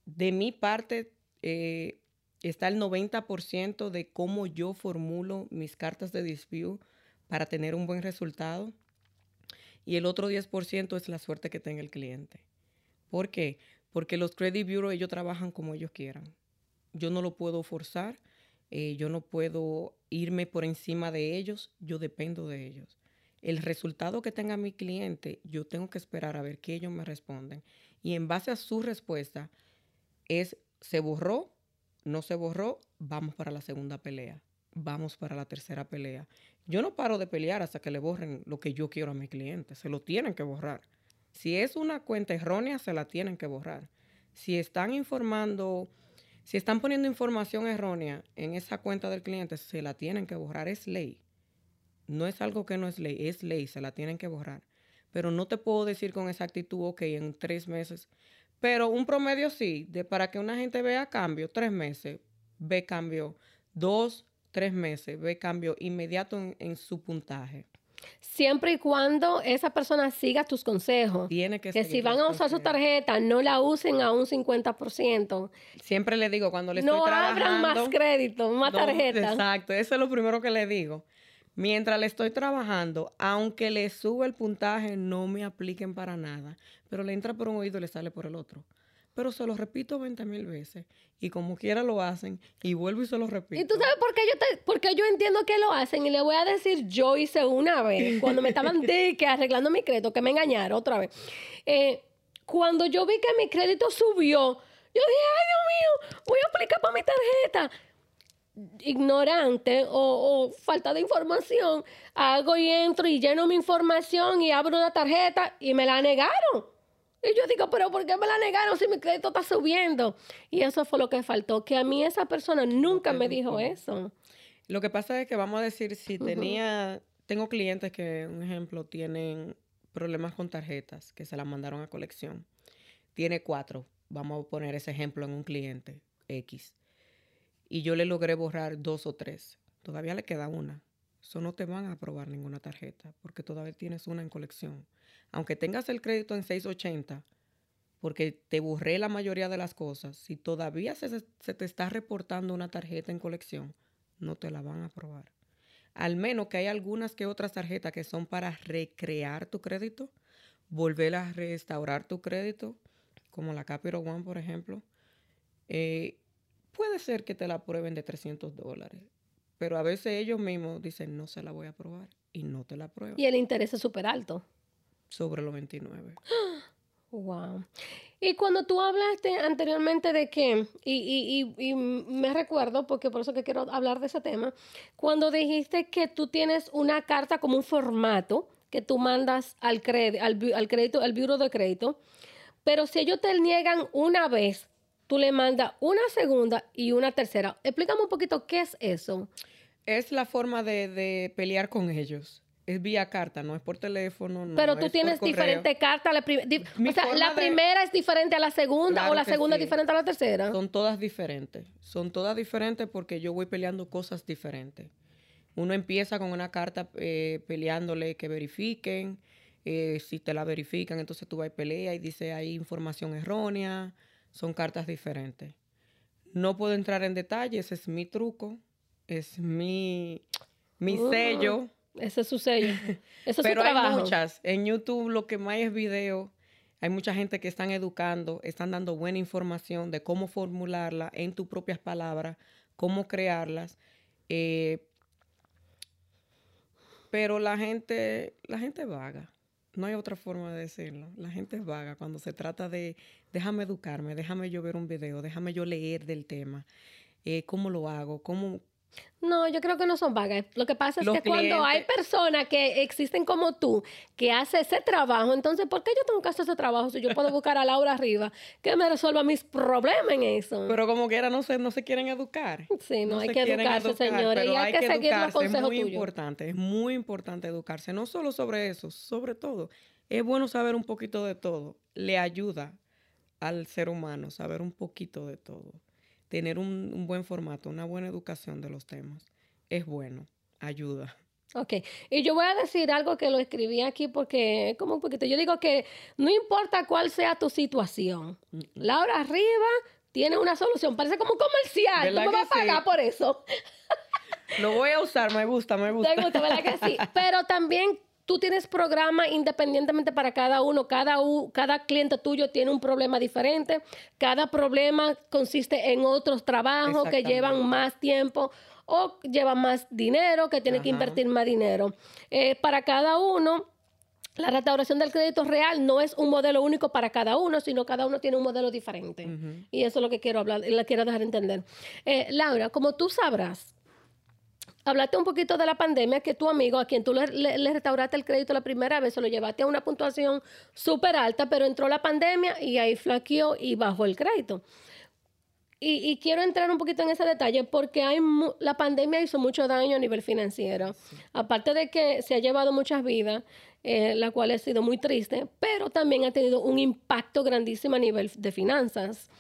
de mi parte, eh, está el 90% de cómo yo formulo mis cartas de dispute para tener un buen resultado. Y el otro 10% es la suerte que tenga el cliente. ¿Por qué? Porque los credit bureaus ellos trabajan como ellos quieran. Yo no lo puedo forzar eh, yo no puedo irme por encima de ellos, yo dependo de ellos. El resultado que tenga mi cliente, yo tengo que esperar a ver qué ellos me responden. Y en base a su respuesta, es, ¿se borró? ¿No se borró? Vamos para la segunda pelea. Vamos para la tercera pelea. Yo no paro de pelear hasta que le borren lo que yo quiero a mi cliente. Se lo tienen que borrar. Si es una cuenta errónea, se la tienen que borrar. Si están informando si están poniendo información errónea en esa cuenta del cliente, se la tienen que borrar. Es ley. No es algo que no es ley, es ley, se la tienen que borrar. Pero no te puedo decir con exactitud, ok, en tres meses. Pero un promedio sí, de para que una gente vea cambio, tres meses, ve cambio, dos, tres meses, ve cambio inmediato en su puntaje. Siempre y cuando esa persona siga tus consejos. Tiene que Que si van a usar su tarjeta, no la usen a un 50%. Siempre le digo cuando le estoy trabajando. No abran más crédito, más tarjetas. Exacto, eso es lo primero que le digo. Mientras le estoy trabajando, aunque le suba el puntaje, no me apliquen para nada. Pero le entra por un oído y le sale por el otro pero se lo repito 20 mil veces. Y como quiera lo hacen, y vuelvo y se lo repito. ¿Y tú sabes por qué yo, te, porque yo entiendo que lo hacen? Y le voy a decir, yo hice una vez, cuando me estaban de que arreglando mi crédito, que me engañaron otra vez. Eh, cuando yo vi que mi crédito subió, yo dije, ay Dios mío, voy a aplicar para mi tarjeta ignorante o, o, falta de información, hago y entro y lleno mi información y abro una tarjeta y me la negaron. Y yo digo, pero ¿por qué me la negaron si mi crédito está subiendo? Y eso fue lo que faltó, que a mí esa persona nunca me dijo eso. Lo que pasa es que vamos a decir, si tenía, tengo clientes que, un ejemplo, tienen problemas con tarjetas que se las mandaron a colección. Tiene cuatro, vamos a poner ese ejemplo en un cliente X. Y yo le logré borrar dos o tres. Todavía le queda una. Eso no te van a aprobar ninguna tarjeta porque todavía tienes una en colección aunque tengas el crédito en 680, porque te borré la mayoría de las cosas, si todavía se, te está reportando una tarjeta en colección, no te la van a aprobar. Al menos que hay algunas que otras tarjetas que son para recrear tu crédito, volver a restaurar tu crédito, como la Capital One, por ejemplo. Eh, puede ser que te la aprueben de 300 dólares, pero a veces ellos mismos dicen, no se la voy a aprobar y no te la aprueban. Y el interés es súper alto sobre los 29. Wow. Y cuando tú hablaste anteriormente de que, y, y, y, me recuerdo, porque por eso que quiero hablar de ese tema, cuando dijiste que tú tienes una carta como un formato que tú mandas al, crédito, al, al crédito, al bureau de crédito, pero si ellos te niegan una vez, tú le mandas una segunda y una tercera. Explícame un poquito qué es eso. Es la forma de, de pelear con ellos es vía carta, no es por teléfono. Pero tú tienes diferentes cartas. La o sea, la primera es diferente a la segunda o la segunda es diferente a la tercera. Son todas diferentes. Son todas diferentes porque yo voy peleando cosas diferentes. Uno empieza con una carta eh, peleándole que verifiquen. Eh, si te la verifican, entonces tú vas y pelea y dice hay información errónea. Son cartas diferentes. No puedo entrar en detalles, es mi truco, es mi, mi uh. sello ese es su sello. Eso es Pero su hay muchas. En YouTube lo que más es video. Hay mucha gente que están educando, están dando buena información de cómo formularla en tus propias palabras, cómo crearlas. Eh, pero la gente, la gente vaga. No hay otra forma de decirlo. La gente es vaga cuando se trata de, déjame educarme, déjame yo ver un video, déjame yo leer del tema, eh, cómo lo hago, cómo, no, yo creo que no son vagas. Lo que pasa es que cuando hay personas que existen como tú, que hace ese trabajo, entonces, ¿por qué yo tengo que hacer ese trabajo si yo puedo buscar a Laura arriba que me resuelva mis problemas en eso? Pero como quiera, no se, no se quieren educar. Sí, no, hay que educarse, señores. Y hay, que, seguir los consejos Es muy importante, es muy importante educarse. No solo sobre eso, sobre todo. Es bueno saber un poquito de todo. Le ayuda al ser humano saber un poquito de todo tener un, buen formato, una buena educación de los temas, es bueno, ayuda. Ok, y yo voy a decir algo que lo escribí aquí porque como un poquito, yo digo que no importa cuál sea tu situación, Laura Arriba tiene una solución, parece como comercial, ¿tú me vas a pagar por eso? Lo voy a usar, me gusta, me gusta. Te gusta, ¿verdad que sí? Pero también tú tienes programa independientemente para cada uno, cada, cada cliente tuyo tiene un problema diferente, cada problema consiste en otros trabajos que llevan más tiempo o llevan más dinero, que tiene que invertir más dinero. Eh, para cada uno, la restauración del crédito real no es un modelo único para cada uno, sino cada uno tiene un modelo diferente. Y eso es lo que quiero hablar, y la quiero dejar entender. Eh, Laura, como tú sabrás, Hablaste un poquito de la pandemia, que tu amigo, a quien tú le, restauraste el crédito la primera vez, se lo llevaste a una puntuación súper alta, pero entró la pandemia y ahí flaqueó y bajó el crédito. Y, quiero entrar un poquito en ese detalle porque hay la pandemia hizo mucho daño a nivel financiero. Aparte de que se ha llevado muchas vidas, eh, la cual ha sido muy triste, pero también ha tenido un impacto grandísimo a nivel de finanzas.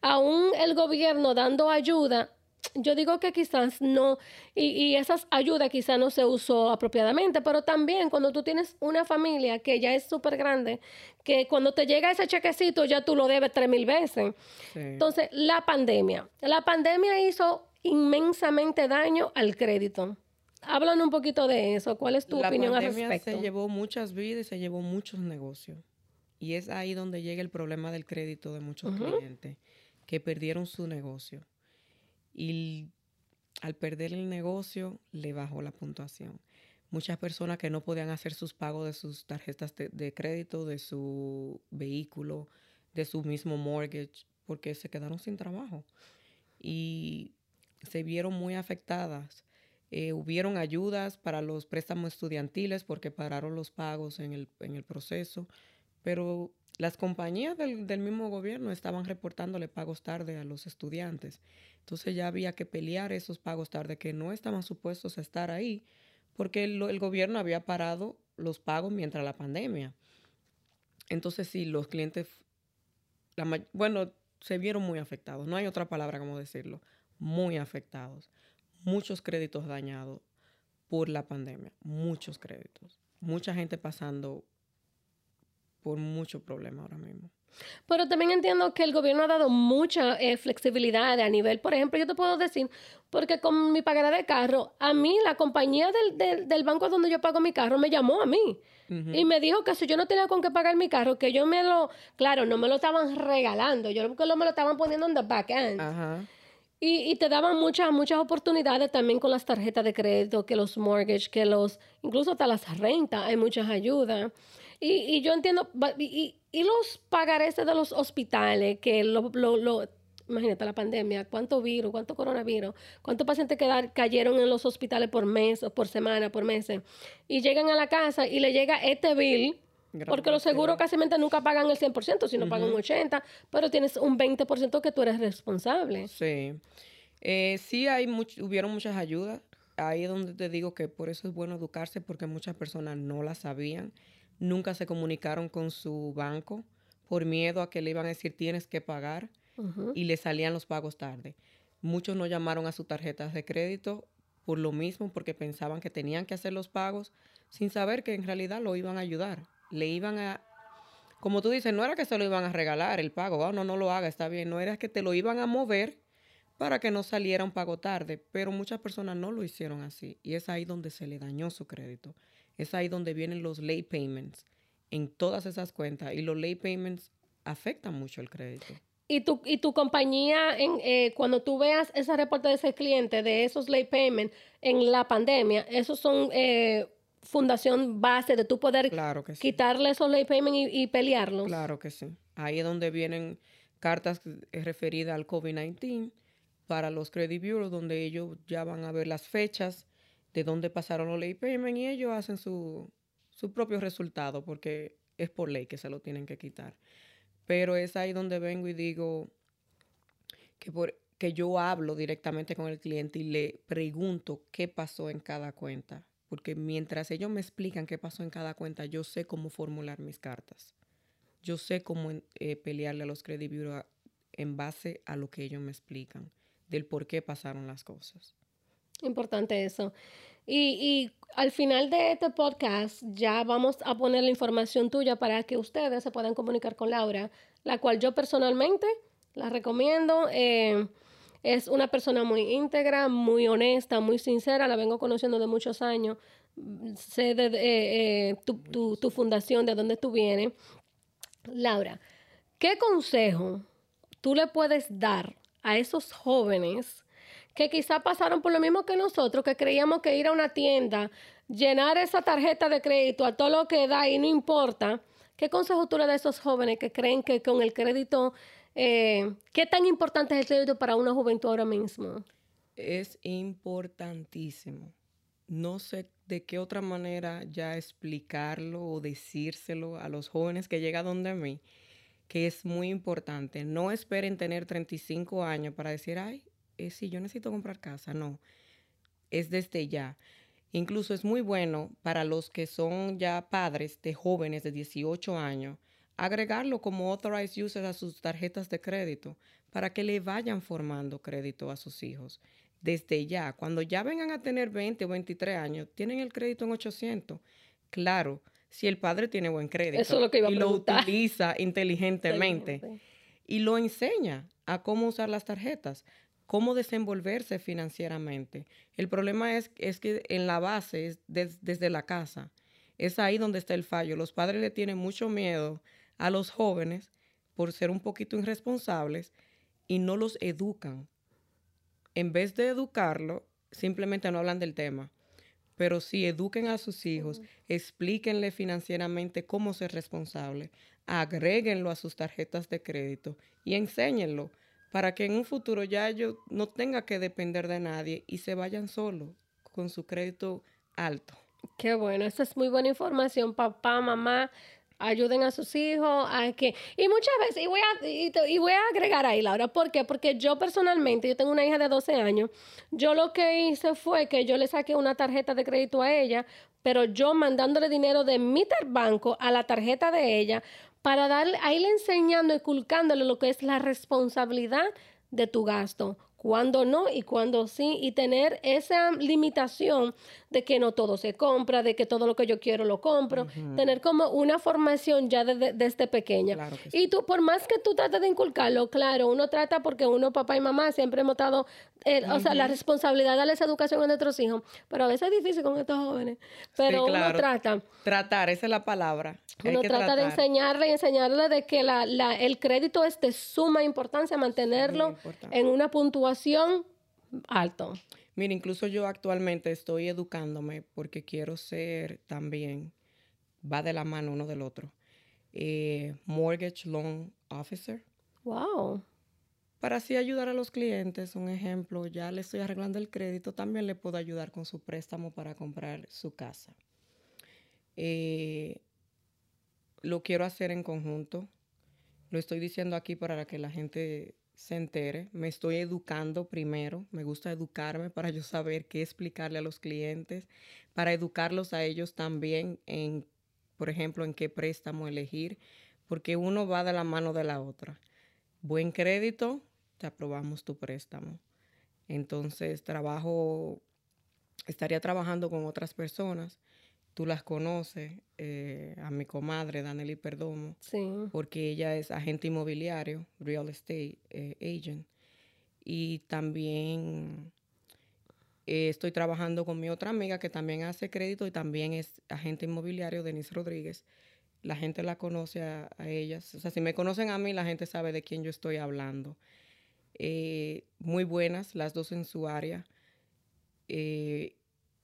Aún el gobierno dando ayuda yo digo que quizás no, y, y esas ayudas quizás no se usó apropiadamente, pero también cuando tú tienes una familia que ya es súper grande, que cuando te llega ese chequecito ya tú lo debes tres mil veces. Entonces, la pandemia. La pandemia hizo inmensamente daño al crédito. Háblanos un poquito de eso. ¿Cuál es tu opinión al respecto? La pandemia se llevó muchas vidas y se llevó muchos negocios. Y es ahí donde llega el problema del crédito de muchos clientes que perdieron su negocio y al perder el negocio le bajó la puntuación. Muchas personas que no podían hacer sus pagos de sus tarjetas de, crédito, de su vehículo, de su mismo mortgage, porque se quedaron sin trabajo y se vieron muy afectadas. Eh, hubieron ayudas para los préstamos estudiantiles porque pararon los pagos en el, en el proceso, pero las compañías del, del, mismo gobierno estaban reportándole pagos tarde a los estudiantes. Entonces ya había que pelear esos pagos tarde que no estaban supuestos a estar ahí porque el, gobierno había parado los pagos mientras la pandemia. Entonces sí, los clientes, bueno, se vieron muy afectados. No hay otra palabra como decirlo. Muy afectados. Muchos créditos dañados por la pandemia. Muchos créditos. Mucha gente pasando por mucho problema ahora mismo. Pero también entiendo que el gobierno ha dado mucha eh, flexibilidad a nivel, por ejemplo, yo te puedo decir, porque con mi pagada de carro, a mí la compañía del, del, banco donde yo pago mi carro me llamó a mí y me dijo que si yo no tenía con qué pagar mi carro, que yo me lo, claro, no me lo estaban regalando, yo me lo estaban poniendo en the back end. Y, y, te daban muchas, muchas oportunidades también con las tarjetas de crédito, que los mortgage, que los, incluso hasta las rentas, hay muchas ayudas. Y, y yo entiendo, y, y los pagarés de los hospitales, que lo, lo, lo, imagínate la pandemia, cuánto virus, cuánto coronavirus, cuántos pacientes quedar, cayeron en los hospitales por mes, o por semana, por meses, y llegan a la casa y le llega este bill, porque los seguros casi nunca pagan el 100%, sino pagan un 80%, pero tienes un 20% que tú eres responsable. Sí. Eh, sí, hay hubieron muchas ayudas. Ahí es donde te digo que por eso es bueno educarse, porque muchas personas no las sabían nunca se comunicaron con su banco por miedo a que le iban a decir tienes que pagar y le salían los pagos tarde. Muchos no llamaron a sus tarjetas de crédito por lo mismo, porque pensaban que tenían que hacer los pagos sin saber que en realidad lo iban a ayudar. Le iban a, como tú dices, no era que se lo iban a regalar el pago, oh, no, no lo haga, está bien, no era que te lo iban a mover para que no saliera un pago tarde, pero muchas personas no lo hicieron así y es ahí donde se le dañó su crédito. Es ahí donde vienen los late payments en todas esas cuentas y los late payments afectan mucho el crédito. y tu, y tu compañía, en, eh, cuando tú veas ese reporte de ese cliente, de esos late payment en la pandemia, esos son eh, fundación base de tu poder quitarle esos late payment y, pelearlos. Claro que sí. Ahí es donde vienen cartas referidas al COVID-19 para los credit bureaus, donde ellos ya van a ver las fechas de dónde pasaron los late payment y ellos hacen su, su propio resultado, porque es por ley que se lo tienen que quitar. Pero es ahí donde vengo y digo que, por, que yo hablo directamente con el cliente y le pregunto qué pasó en cada cuenta. Porque mientras ellos me explican qué pasó en cada cuenta, yo sé cómo formular mis cartas. Yo sé cómo eh, pelearle a los credit bureau en base a lo que ellos me explican, del por qué pasaron las cosas. Importante eso. Y, y, al final de este podcast ya vamos a poner la información tuya para que ustedes se puedan comunicar con Laura, la cual yo personalmente la recomiendo. Eh, es una persona muy íntegra, muy honesta, muy sincera, la vengo conociendo de muchos años. Sé de eh, eh, tu, tu, tu fundación, de dónde tú vienes. Laura, ¿qué consejo tú le puedes dar a esos jóvenes? Que quizá pasaron por lo mismo que nosotros, que creíamos que ir a una tienda, llenar esa tarjeta de crédito a todo lo que da y no importa. ¿Qué consejo tú le das a esos jóvenes que creen que con el crédito, eh, qué tan importante es el crédito para una juventud ahora mismo? Es importantísimo. No sé de qué otra manera ya explicarlo o decírselo a los jóvenes que llegan donde mí, que es muy importante. No esperen tener 35 años para decir, ay, eh, si yo necesito comprar casa, no. Es desde ya. Incluso es muy bueno para los que son ya padres de jóvenes de 18 años, agregarlo como authorized user a sus tarjetas de crédito para que le vayan formando crédito a sus hijos. Desde ya, cuando ya vengan a tener 20 o 23 años, tienen el crédito en 800. Claro, si el padre tiene buen crédito y lo utiliza inteligentemente y lo enseña a cómo usar las tarjetas cómo desenvolverse financieramente. El problema es, es que en la base, es desde la casa, es ahí donde está el fallo. Los padres le tienen mucho miedo a los jóvenes por ser un poquito irresponsables y no los educan. En vez de educarlo, simplemente no hablan del tema. Pero sí eduquen a sus hijos, explíquenle financieramente cómo ser responsable, agréguenlo a sus tarjetas de crédito y enséñenlo para que en un futuro ya ellos no tengan que depender de nadie y se vayan solos con su crédito alto. Qué bueno, esa es muy buena información, papá, mamá. Ayuden a sus hijos a que... Y muchas veces, y voy a, y, voy a agregar ahí, Laura, ¿por qué? Porque yo personalmente, yo tengo una hija de 12 años, yo lo que hice fue que yo le saqué una tarjeta de crédito a ella, pero yo mandándole dinero de mi banco a la tarjeta de ella para darle, a enseñando, inculcándole lo que es la responsabilidad de tu gasto cuándo no y cuándo sí, y tener esa limitación de que no todo se compra, de que todo lo que yo quiero lo compro, tener como una formación ya desde, pequeña. Y tú, por más que tú trates de inculcarlo, claro, uno trata porque uno, papá y mamá, siempre hemos dado, eh, o sea, la responsabilidad de darle esa educación a nuestros hijos, pero a veces es difícil con estos jóvenes, pero uno trata. Tratar, esa es la palabra. Uno trata de enseñarle y enseñarle de que la, la, el crédito es de suma importancia, mantenerlo en una puntuación alto. Mira, incluso yo actualmente estoy educándome porque quiero ser también, va de la mano uno del otro, eh, mortgage loan officer. Wow. Para así ayudar a los clientes, un ejemplo, ya le estoy arreglando el crédito, también le puedo ayudar con su préstamo para comprar su casa. Eh, lo quiero hacer en conjunto. Lo estoy diciendo aquí para que la gente se entere. Me estoy educando primero. Me gusta educarme para yo saber qué explicarle a los clientes, para educarlos a ellos también en, por ejemplo, en qué préstamo elegir, porque uno va de la mano de la otra. Buen crédito, te aprobamos tu préstamo. Entonces, trabajo, estaría trabajando con otras personas tú las conoces, eh, a mi comadre Danely Perdomo, porque ella es agente inmobiliario, real estate eh, agent, y también eh, estoy trabajando con mi otra amiga que también hace crédito y también es agente inmobiliario, Denise Rodríguez. la gente la conoce a, ellas. O sea, si me conocen a mí, la gente sabe de quién yo estoy hablando. Eh, muy buenas, las dos en su área. Eh,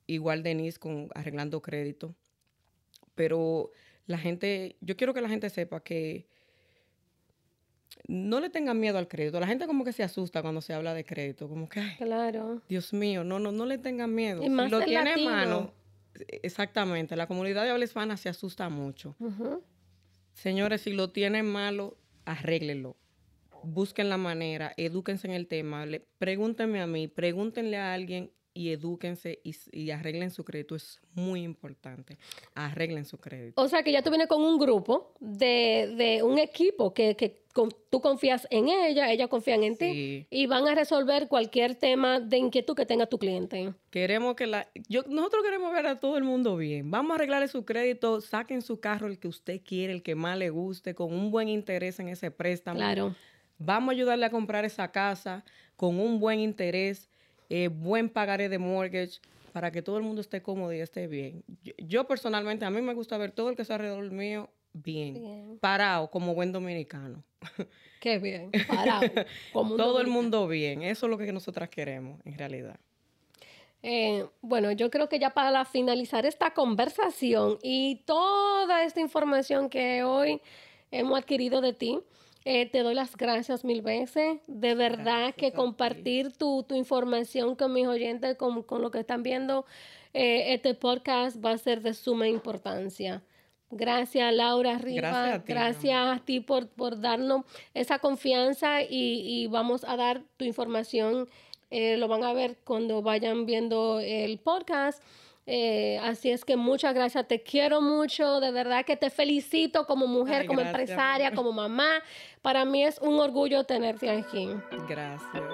igual Denise con arreglando crédito. Pero la gente, yo quiero que la gente sepa que no le tengan miedo al crédito. La gente como que se asusta cuando se habla de crédito, como que, claro. Dios mío, no, no, no le tengan miedo. Y más lo tiene en mano, exactamente, la comunidad de habla hispana se asusta mucho. Señores, si lo tienen malo, arréglenlo. Busquen la manera, edúquense en el tema, pregúntenme a mí, pregúntenle a alguien y edúquense y, arreglen su crédito. Es muy importante. Arreglen su crédito. O sea que ya tú vienes con un grupo de, un equipo que, tú confías en ella, ella confían en ti y van a resolver cualquier tema de inquietud que tenga tu cliente. Queremos que la... Yo, nosotros queremos ver a todo el mundo bien. Vamos a arreglarle su crédito, saquen su carro el que usted quiere, el que más le guste, con un buen interés en ese préstamo. Claro. Vamos a ayudarle a comprar esa casa con un buen interés eh, buen pagaré de mortgage, para que todo el mundo esté cómodo y esté bien. Yo, personalmente, a mí me gusta ver todo el que está alrededor mío bien, parado, como buen dominicano. Qué bien, parado. Como todo el mundo bien, eso es lo que nosotras queremos, en realidad. Eh, bueno, yo creo que ya para finalizar esta conversación y toda esta información que hoy hemos adquirido de ti, eh, te doy las gracias mil veces. De verdad que compartir tu, información con mis oyentes, con, lo que están viendo eh, este podcast va a ser de suma importancia. Gracias, Laura Riva. Gracias a ti, por, por, darnos esa confianza y, vamos a dar tu información. Eh, lo van a ver cuando vayan viendo el podcast. Eh, así es que muchas gracias, te quiero mucho, de verdad que te felicito como mujer, como empresaria, como mamá. Para mí es un orgullo tenerte aquí. Gracias.